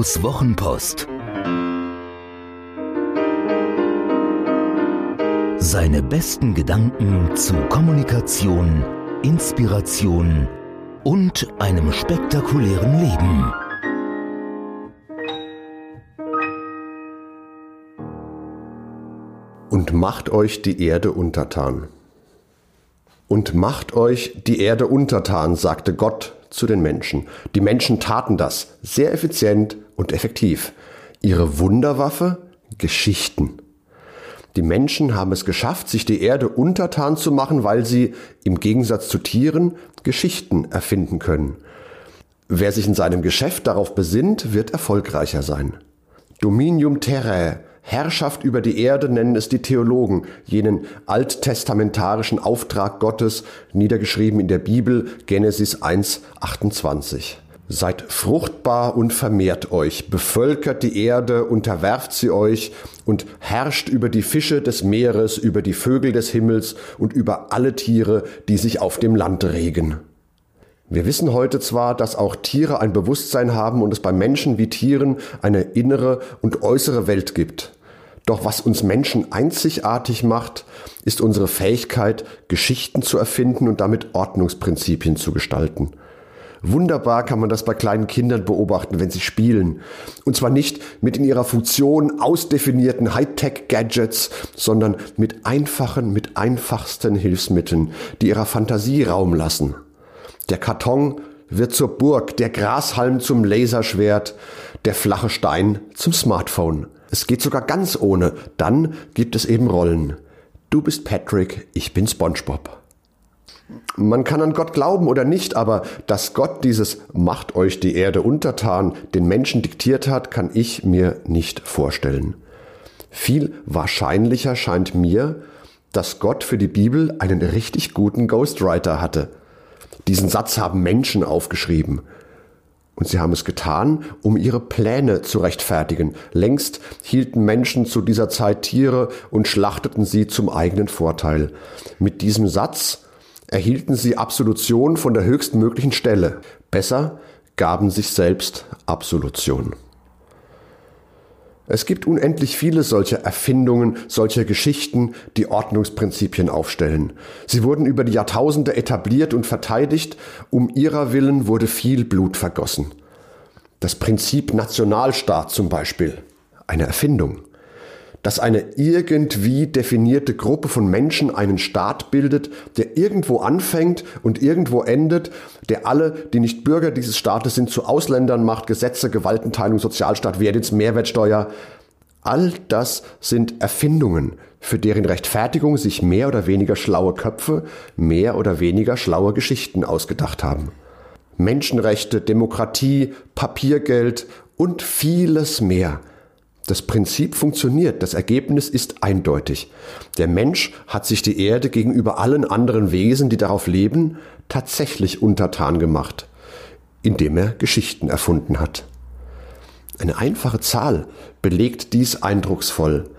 Matthäus Wochenpost. Seine besten Gedanken zu Kommunikation, Inspiration und einem spektakulären Leben. Und macht euch die Erde untertan. Und macht euch die Erde untertan, sagte Gott zu den Menschen. Die Menschen taten das sehr effizient und effektiv. Ihre Wunderwaffe? Geschichten. Die Menschen haben es geschafft, sich die Erde untertan zu machen, weil sie im Gegensatz zu Tieren Geschichten erfinden können. Wer sich in seinem Geschäft darauf besinnt, wird erfolgreicher sein. Dominium terrae, Herrschaft über die Erde nennen es die Theologen, jenen alttestamentarischen Auftrag Gottes, niedergeschrieben in der Bibel Genesis 1, 28. Seid fruchtbar und vermehrt euch, bevölkert die Erde, unterwerft sie euch und herrscht über die Fische des Meeres, über die Vögel des Himmels und über alle Tiere, die sich auf dem Land regen. Wir wissen heute zwar, dass auch Tiere ein Bewusstsein haben und es bei Menschen wie Tieren eine innere und äußere Welt gibt. Doch was uns Menschen einzigartig macht, ist unsere Fähigkeit, Geschichten zu erfinden und damit Ordnungsprinzipien zu gestalten. Wunderbar kann man das bei kleinen Kindern beobachten, wenn sie spielen. Und zwar nicht mit in ihrer Funktion ausdefinierten Hightech-Gadgets, sondern mit einfachen, mit einfachsten Hilfsmitteln, die ihrer Fantasie Raum lassen. Der Karton wird zur Burg, der Grashalm zum Laserschwert, der flache Stein zum Smartphone. Es geht sogar ganz ohne. Dann gibt es eben Rollen. Du bist Patrick, ich bin SpongeBob. Man kann an Gott glauben oder nicht, aber dass Gott dieses Macht euch die Erde untertan den Menschen diktiert hat, kann ich mir nicht vorstellen. Viel wahrscheinlicher scheint mir, dass Gott für die Bibel einen richtig guten Ghostwriter hatte. Diesen Satz haben Menschen aufgeschrieben. Und sie haben es getan, um ihre Pläne zu rechtfertigen. Längst hielten Menschen zu dieser Zeit Tiere und schlachteten sie zum eigenen Vorteil. Mit diesem Satz erhielten sie Absolution von der höchstmöglichen Stelle. Besser gaben sich selbst Absolution. Es gibt unendlich viele solcher Erfindungen, solcher Geschichten, die Ordnungsprinzipien aufstellen. Sie wurden über die Jahrtausende etabliert und verteidigt, um ihrer willen wurde viel Blut vergossen. Das Prinzip Nationalstaat zum Beispiel, eine Erfindung. Dass eine irgendwie definierte Gruppe von Menschen einen Staat bildet, der irgendwo anfängt und irgendwo endet, der alle, die nicht Bürger dieses Staates sind, zu Ausländern macht, Gesetze, Gewaltenteilung, Sozialstaat, Wehrdienst, Mehrwertsteuer. All das sind Erfindungen, für deren Rechtfertigung sich mehr oder weniger schlaue Köpfe mehr oder weniger schlaue Geschichten ausgedacht haben. Menschenrechte, Demokratie, Papiergeld und vieles mehr. Das Prinzip funktioniert, das Ergebnis ist eindeutig. Der Mensch hat sich die Erde gegenüber allen anderen Wesen, die darauf leben, tatsächlich untertan gemacht, indem er Geschichten erfunden hat. Eine einfache Zahl belegt dies eindrucksvoll.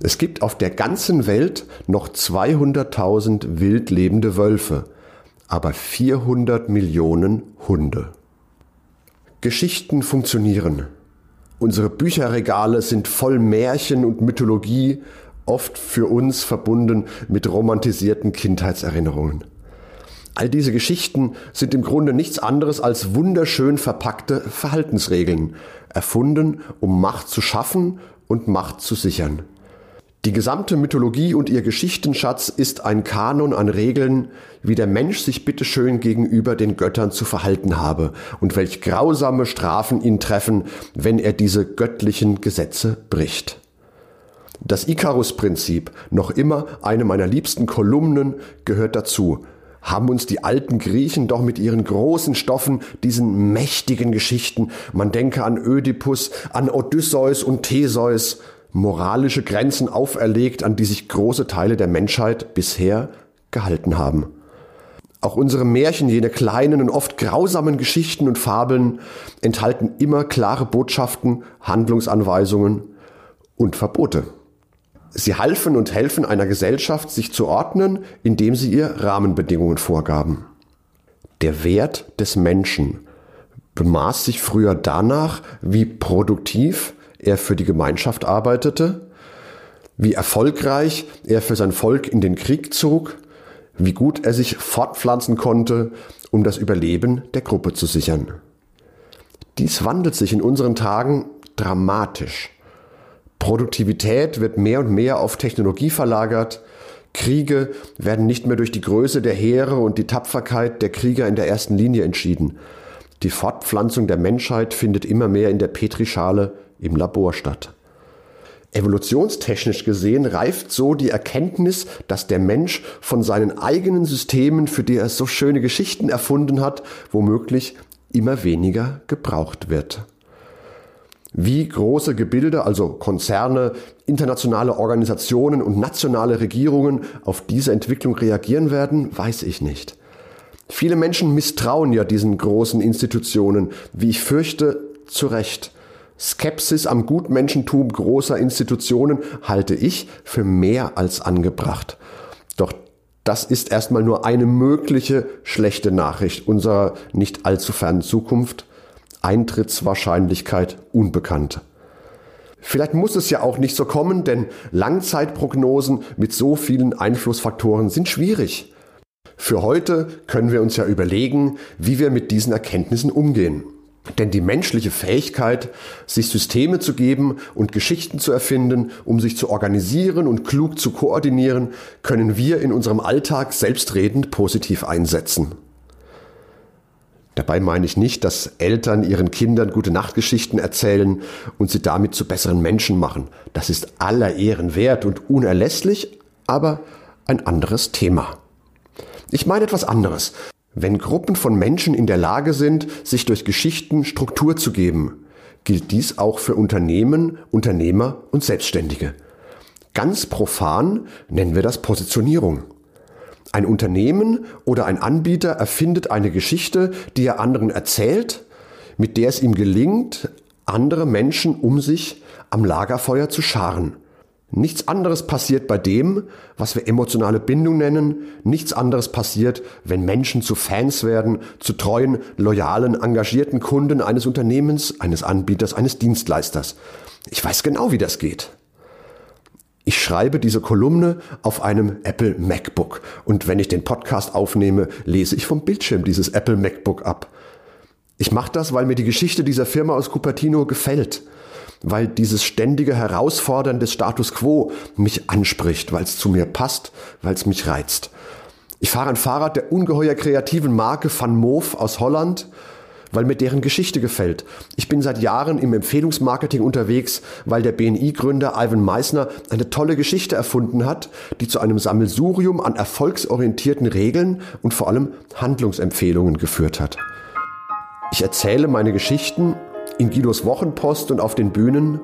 Es gibt auf der ganzen Welt noch 200.000 wild lebende Wölfe, aber 400 Millionen Hunde. Geschichten funktionieren. Unsere Bücherregale sind voll Märchen und Mythologie, oft für uns verbunden mit romantisierten Kindheitserinnerungen. All diese Geschichten sind im Grunde nichts anderes als wunderschön verpackte Verhaltensregeln, erfunden, um Macht zu schaffen und Macht zu sichern. Die gesamte Mythologie und ihr Geschichtenschatz ist ein Kanon an Regeln, wie der Mensch sich bitteschön gegenüber den Göttern zu verhalten habe und welch grausame Strafen ihn treffen, wenn er diese göttlichen Gesetze bricht. Das Icarus-Prinzip, noch immer eine meiner liebsten Kolumnen, gehört dazu, haben uns die alten Griechen doch mit ihren großen Stoffen, diesen mächtigen Geschichten, man denke an Ödipus, an Odysseus und Theseus, moralische Grenzen auferlegt, an die sich große Teile der Menschheit bisher gehalten haben. Auch unsere Märchen, jene kleinen und oft grausamen Geschichten und Fabeln, enthalten immer klare Botschaften, Handlungsanweisungen und Verbote. Sie halfen und helfen einer Gesellschaft, sich zu ordnen, indem sie ihr Rahmenbedingungen vorgaben. Der Wert des Menschen bemaß sich früher danach, wie produktiv er für die Gemeinschaft arbeitete, wie erfolgreich er für sein Volk in den Krieg zog, wie gut er sich fortpflanzen konnte, um das Überleben der Gruppe zu sichern. Dies wandelt sich in unseren Tagen dramatisch. Produktivität wird mehr und mehr auf Technologie verlagert, Kriege werden nicht mehr durch die Größe der Heere und die Tapferkeit der Krieger in der ersten Linie entschieden. Die Fortpflanzung der Menschheit findet immer mehr in der Petrischale im Labor statt. Evolutionstechnisch gesehen reift so die Erkenntnis, dass der Mensch von seinen eigenen Systemen, für die er so schöne Geschichten erfunden hat, womöglich immer weniger gebraucht wird. Wie große Gebilde, also Konzerne, internationale Organisationen und nationale Regierungen auf diese Entwicklung reagieren werden, weiß ich nicht. Viele Menschen misstrauen ja diesen großen Institutionen, wie ich fürchte, zu Recht. Skepsis am Gutmenschentum großer Institutionen halte ich für mehr als angebracht. Doch das ist erstmal nur eine mögliche schlechte Nachricht unserer nicht allzu fernen Zukunft. Eintrittswahrscheinlichkeit unbekannt. Vielleicht muss es ja auch nicht so kommen, denn Langzeitprognosen mit so vielen Einflussfaktoren sind schwierig. Für heute können wir uns ja überlegen, wie wir mit diesen Erkenntnissen umgehen. Denn die menschliche Fähigkeit, sich Systeme zu geben und Geschichten zu erfinden, um sich zu organisieren und klug zu koordinieren, können wir in unserem Alltag selbstredend positiv einsetzen. Dabei meine ich nicht, dass Eltern ihren Kindern gute Nachtgeschichten erzählen und sie damit zu besseren Menschen machen. Das ist aller Ehren wert und unerlässlich, aber ein anderes Thema. Ich meine etwas anderes. Wenn Gruppen von Menschen in der Lage sind, sich durch Geschichten Struktur zu geben, gilt dies auch für Unternehmen, Unternehmer und Selbstständige. Ganz profan nennen wir das Positionierung. Ein Unternehmen oder ein Anbieter erfindet eine Geschichte, die er anderen erzählt, mit der es ihm gelingt, andere Menschen um sich am Lagerfeuer zu scharen. Nichts anderes passiert bei dem, was wir emotionale Bindung nennen. Nichts anderes passiert, wenn Menschen zu Fans werden, zu treuen, loyalen, engagierten Kunden eines Unternehmens, eines Anbieters, eines Dienstleisters. Ich weiß genau, wie das geht. Ich schreibe diese Kolumne auf einem Apple MacBook und wenn ich den Podcast aufnehme, lese ich vom Bildschirm dieses Apple MacBook ab. Ich mache das, weil mir die Geschichte dieser Firma aus Cupertino gefällt weil dieses ständige Herausfordern des Status quo mich anspricht, weil es zu mir passt, weil es mich reizt. Ich fahre ein Fahrrad der ungeheuer kreativen Marke Van Moof aus Holland, weil mir deren Geschichte gefällt. Ich bin seit Jahren im Empfehlungsmarketing unterwegs, weil der BNI-Gründer Ivan Meissner eine tolle Geschichte erfunden hat, die zu einem Sammelsurium an erfolgsorientierten Regeln und vor allem Handlungsempfehlungen geführt hat. Ich erzähle meine Geschichten in Guidos Wochenpost und auf den Bühnen,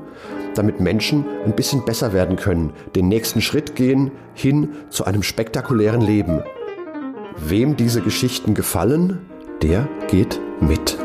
damit Menschen ein bisschen besser werden können, den nächsten Schritt gehen hin zu einem spektakulären Leben. Wem diese Geschichten gefallen, der geht mit.